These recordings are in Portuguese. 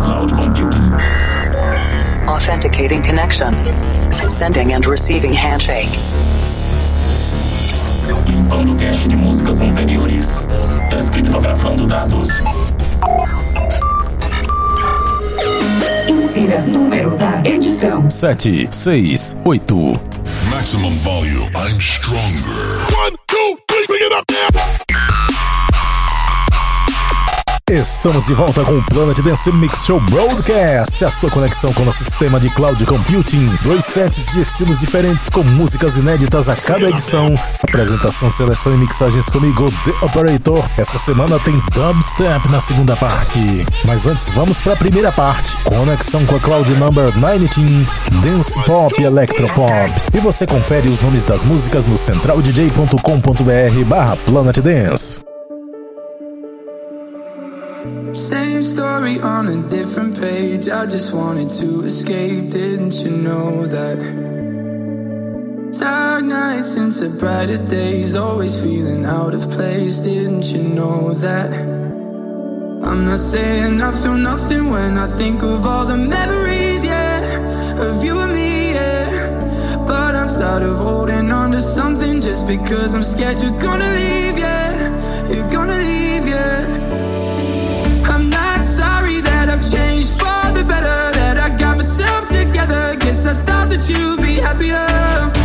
cloud computing. Authenticating connection. Sending and receiving handshake. Limpando cache de músicas anteriores. Descriptografando dados. Insira número da edição: 7, 6, 8. Maximum volume. I'm stronger. One, Estamos de volta com o Planet Dance Mix Show Broadcast, a sua conexão com o nosso sistema de cloud computing. Dois sets de estilos diferentes com músicas inéditas a cada edição. Apresentação, seleção e mixagens comigo, The Operator. Essa semana tem dubstep na segunda parte. Mas antes, vamos para a primeira parte. Conexão com a Cloud Number 19, Dance Pop e Electropop. E você confere os nomes das músicas no centraldj.com.br barra Planet Dance. Same story on a different page. I just wanted to escape. Didn't you know that? Dark nights into brighter days. Always feeling out of place. Didn't you know that? I'm not saying I feel nothing when I think of all the memories, yeah, of you and me, yeah. But I'm tired of holding on to something just because I'm scared you're gonna leave, better, that I got myself together. Guess I thought that you'd be happier.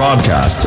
Broadcast.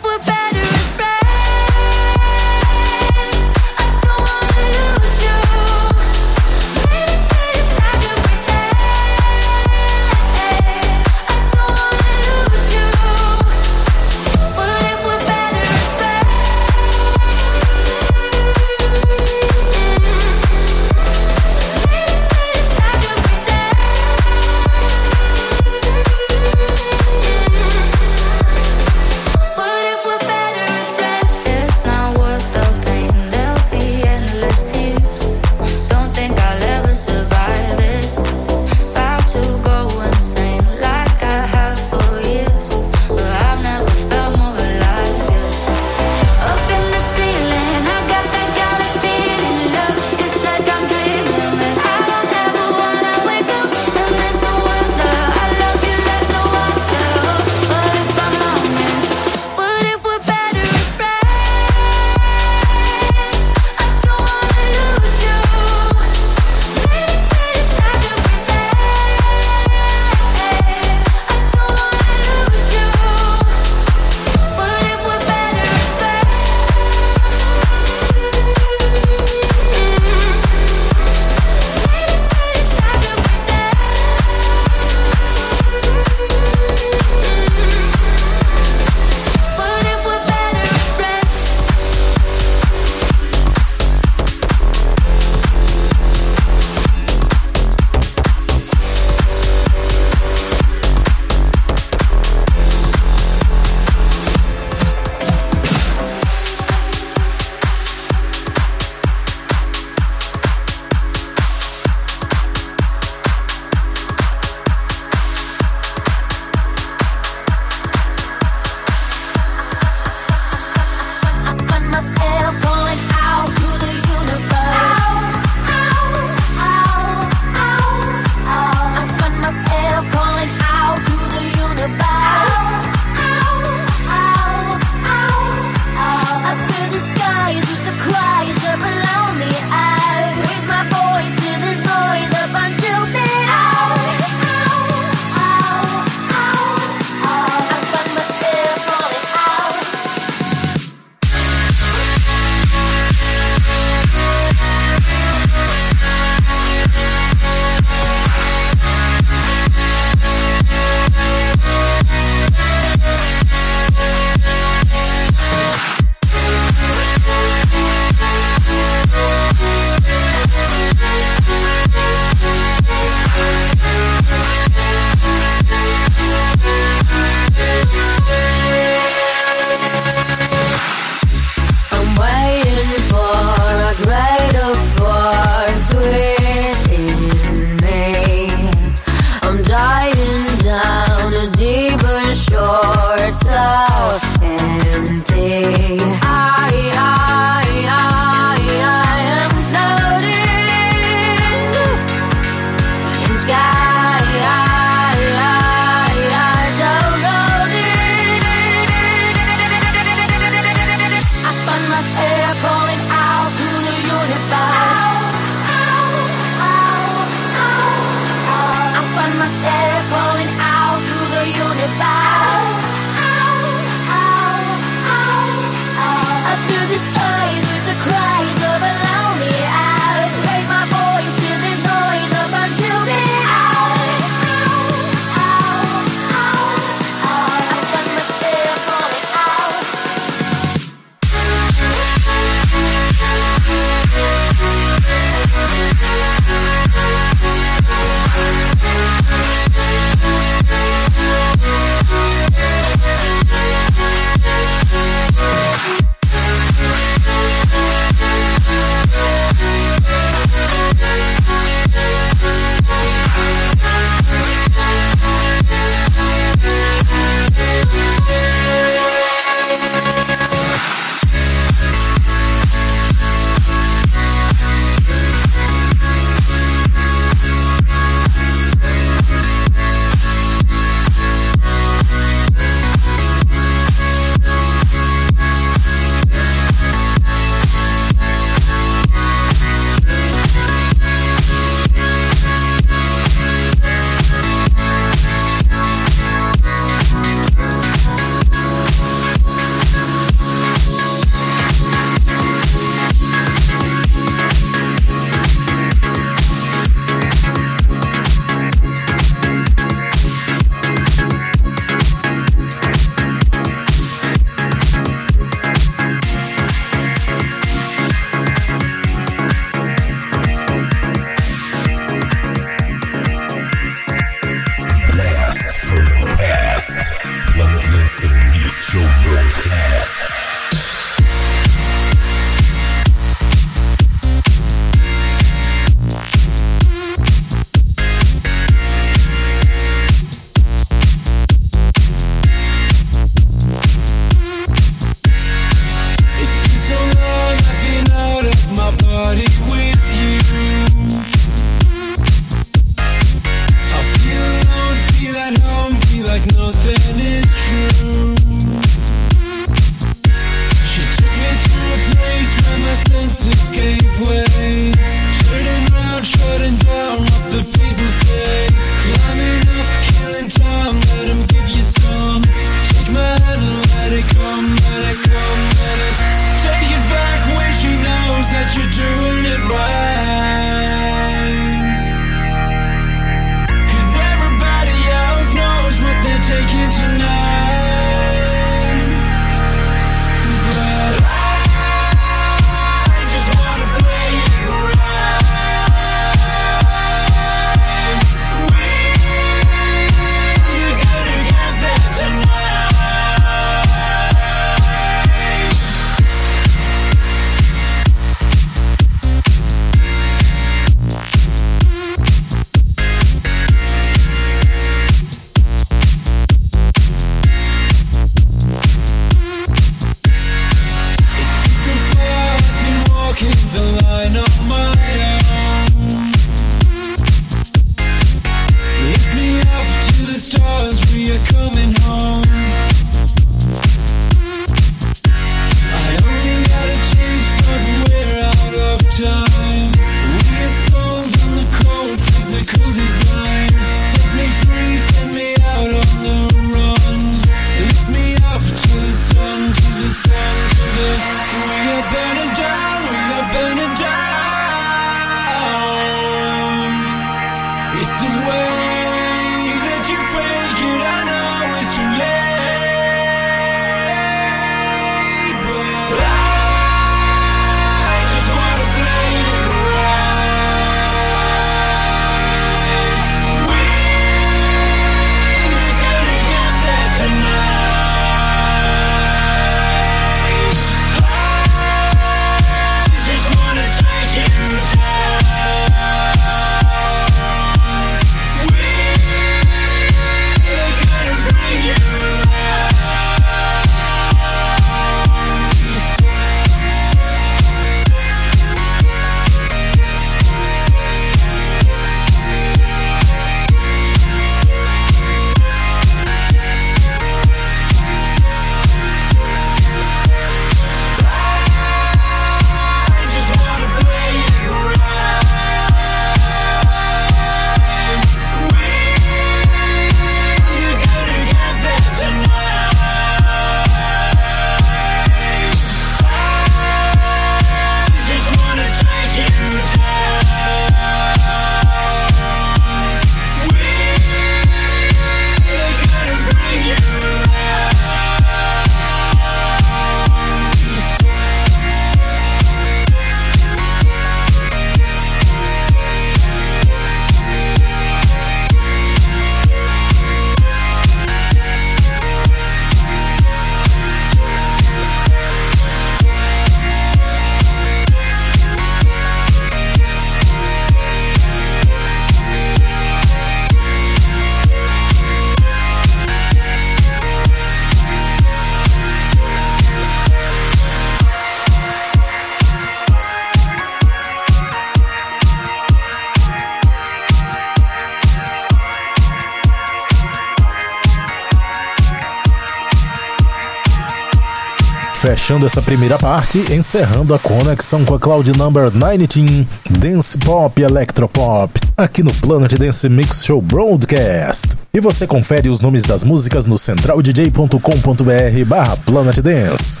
Fechando essa primeira parte, encerrando a conexão com a Cloud Number 19, Dance Pop e Electropop, aqui no Planet Dance Mix Show Broadcast. E você confere os nomes das músicas no centraldj.com.br barra Planet Dance.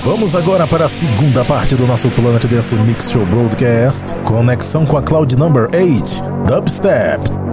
Vamos agora para a segunda parte do nosso Planet Dance Mix Show Broadcast, conexão com a Cloud Number 8, Dubstep.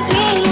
between you.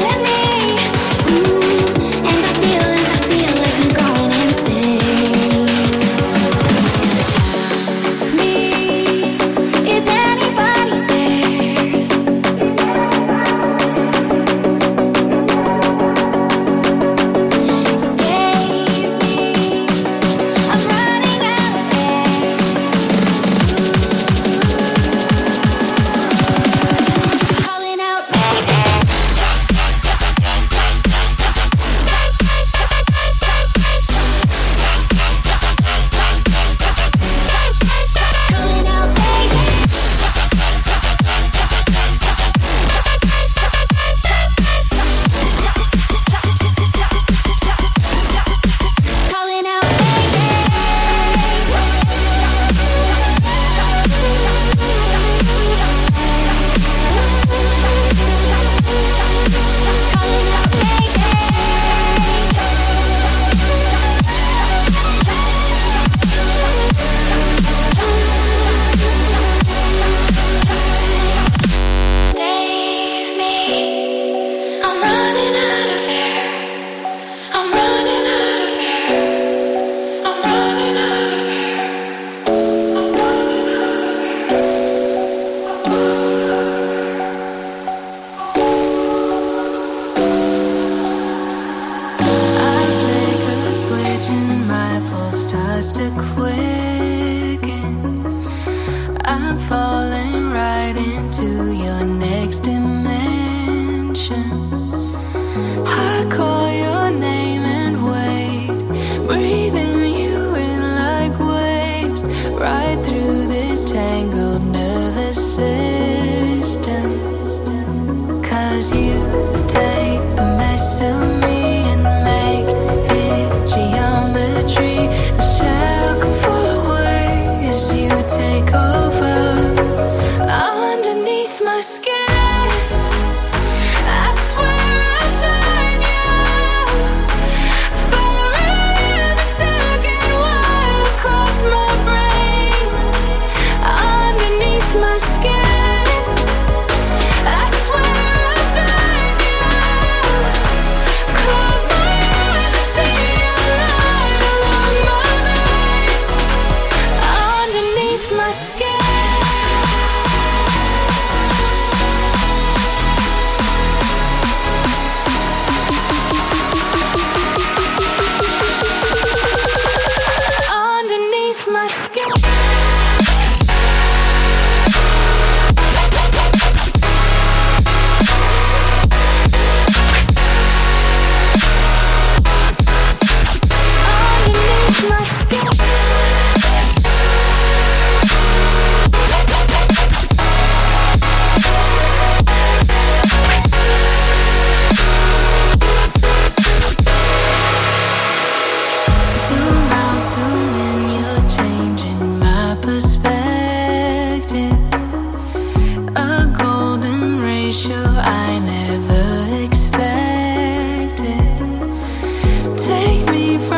Call take me from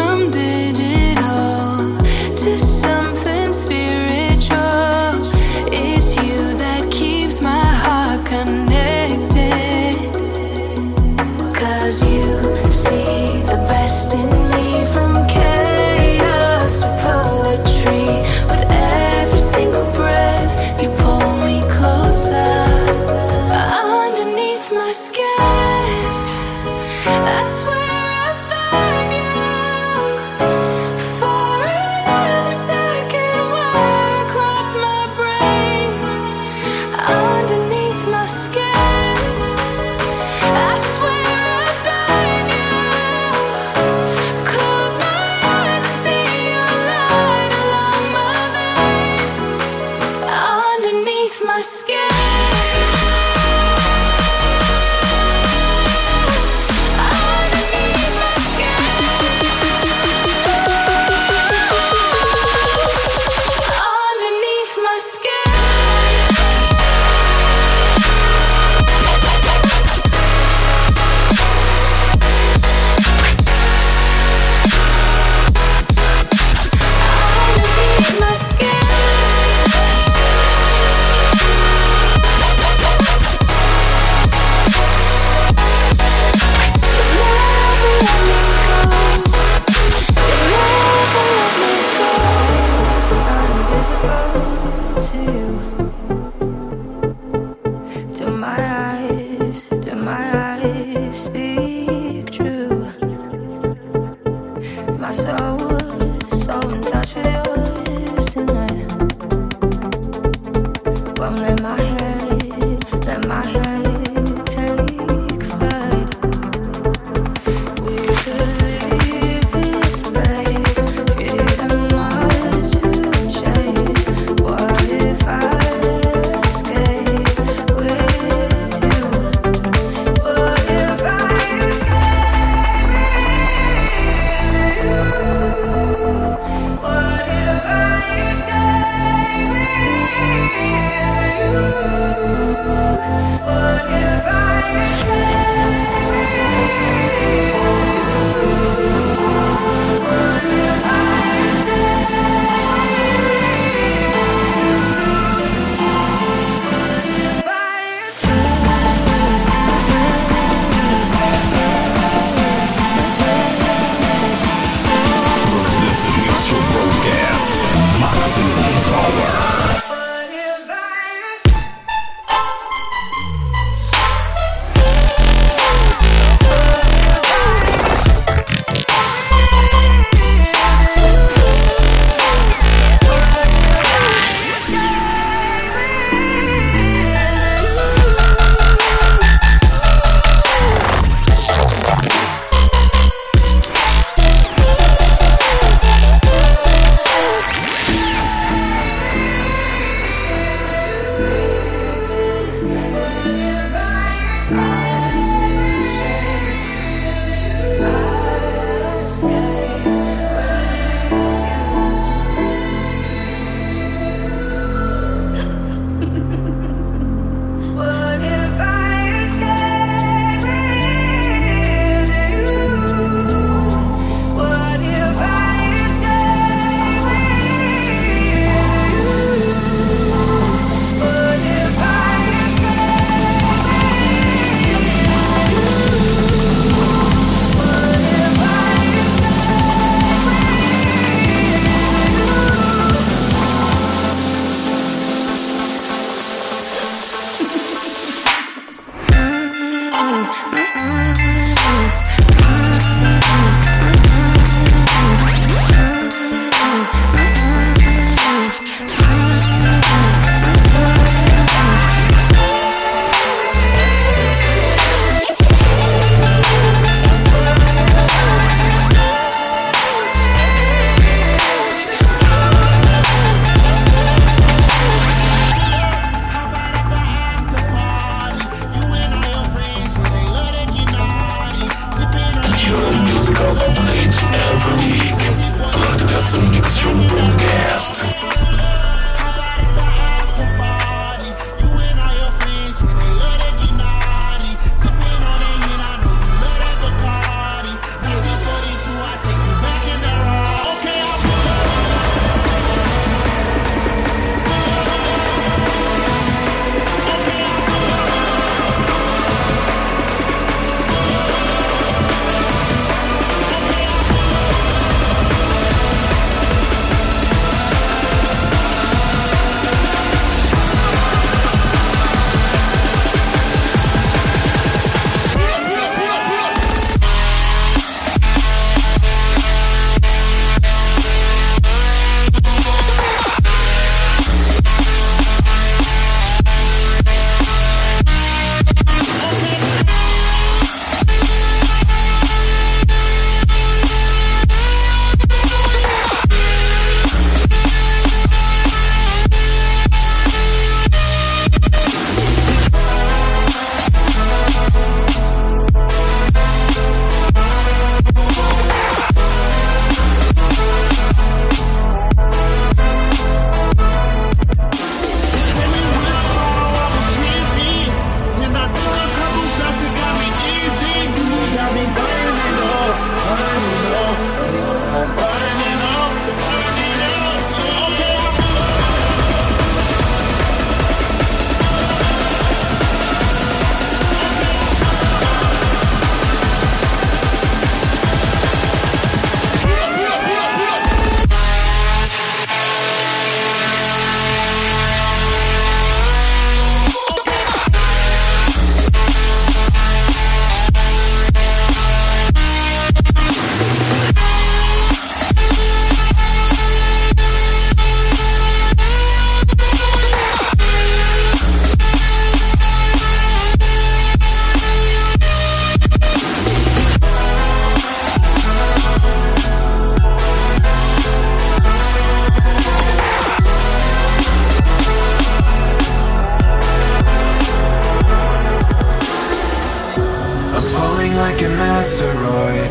falling like an asteroid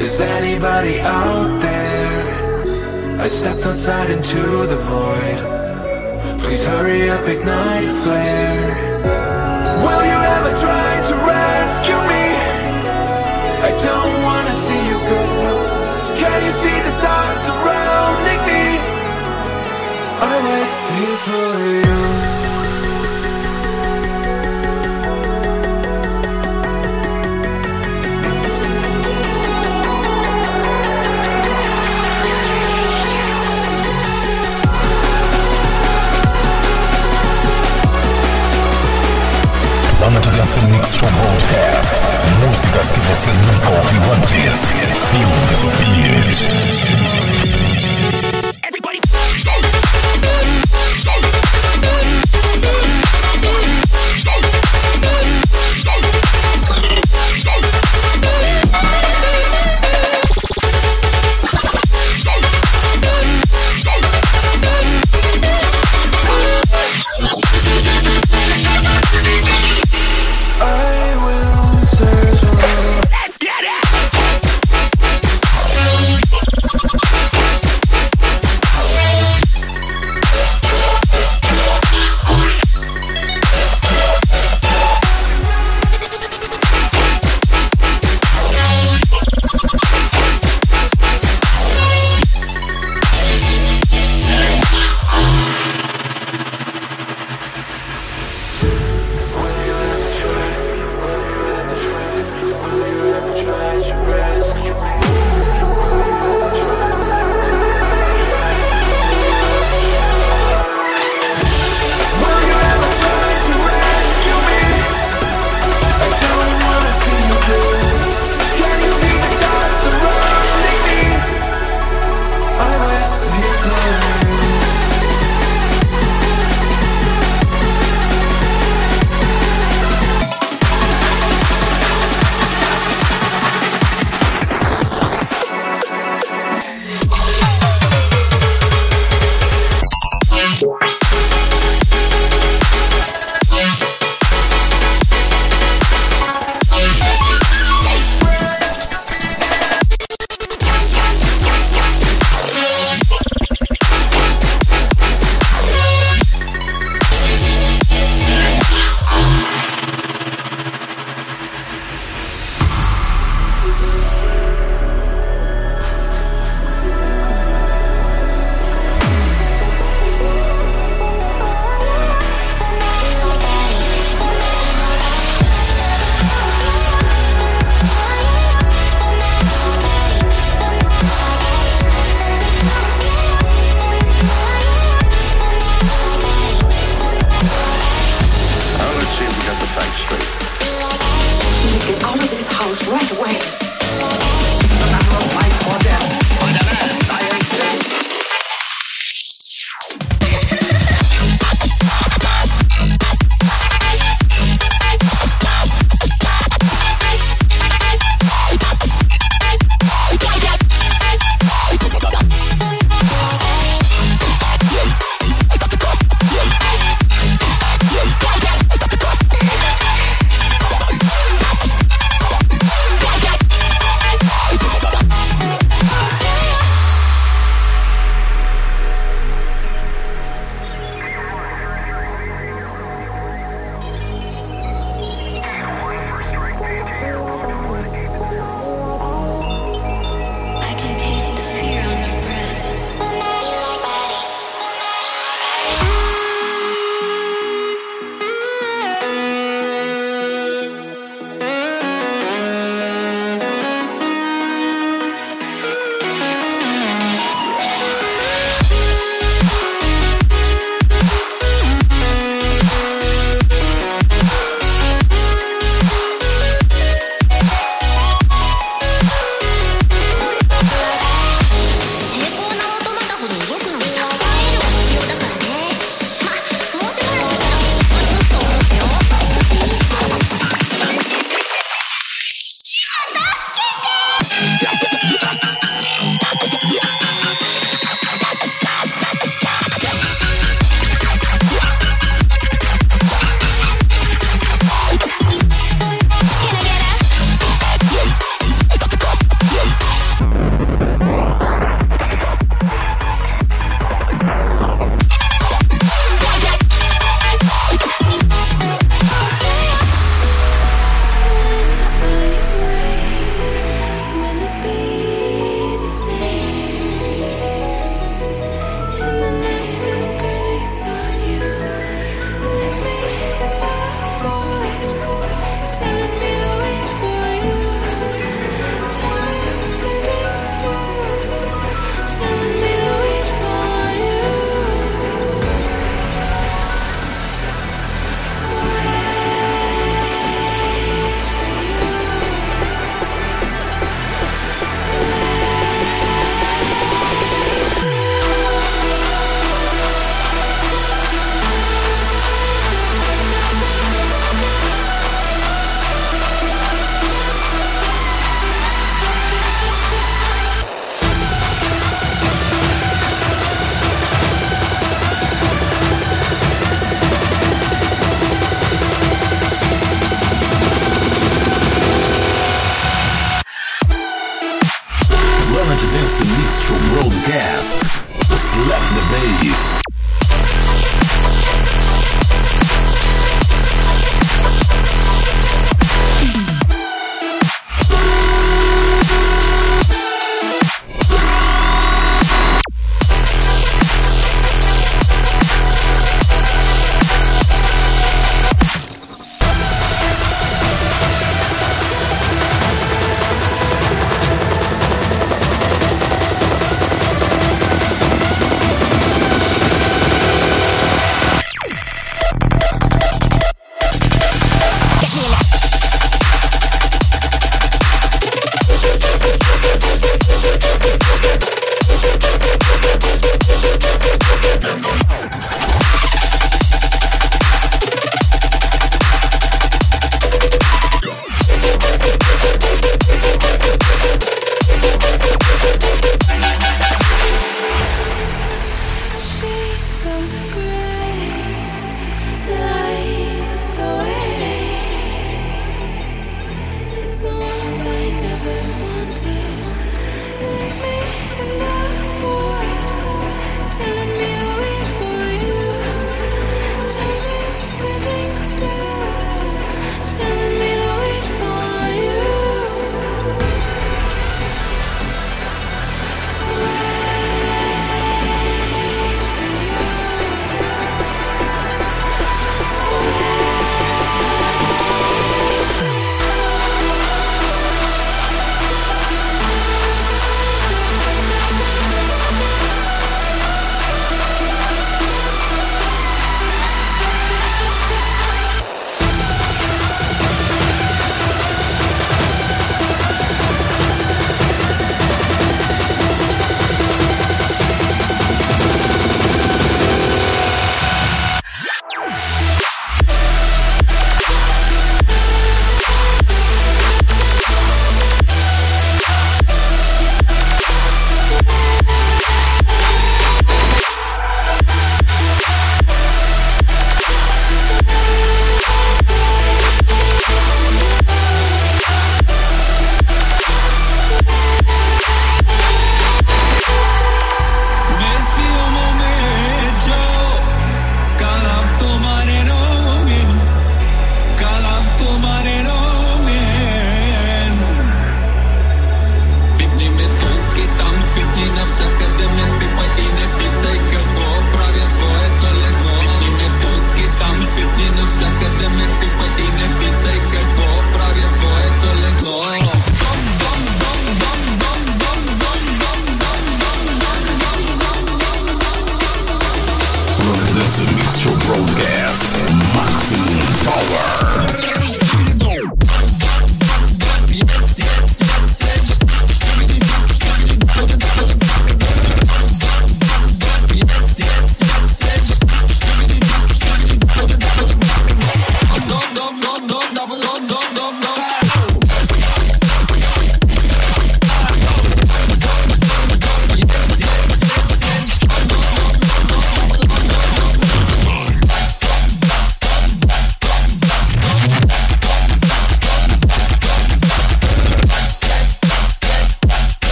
Is anybody out there? I stepped outside into the void Please hurry up, ignite flare Will you ever try to rescue me? I don't wanna see you go Can you see the dark surrounding me? I wait here for you programa de dança Mix Show Broadcast. Músicas que você nunca ouviu antes. Feel the beat.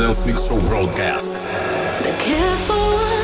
Dance Mix Show Broadcast. The careful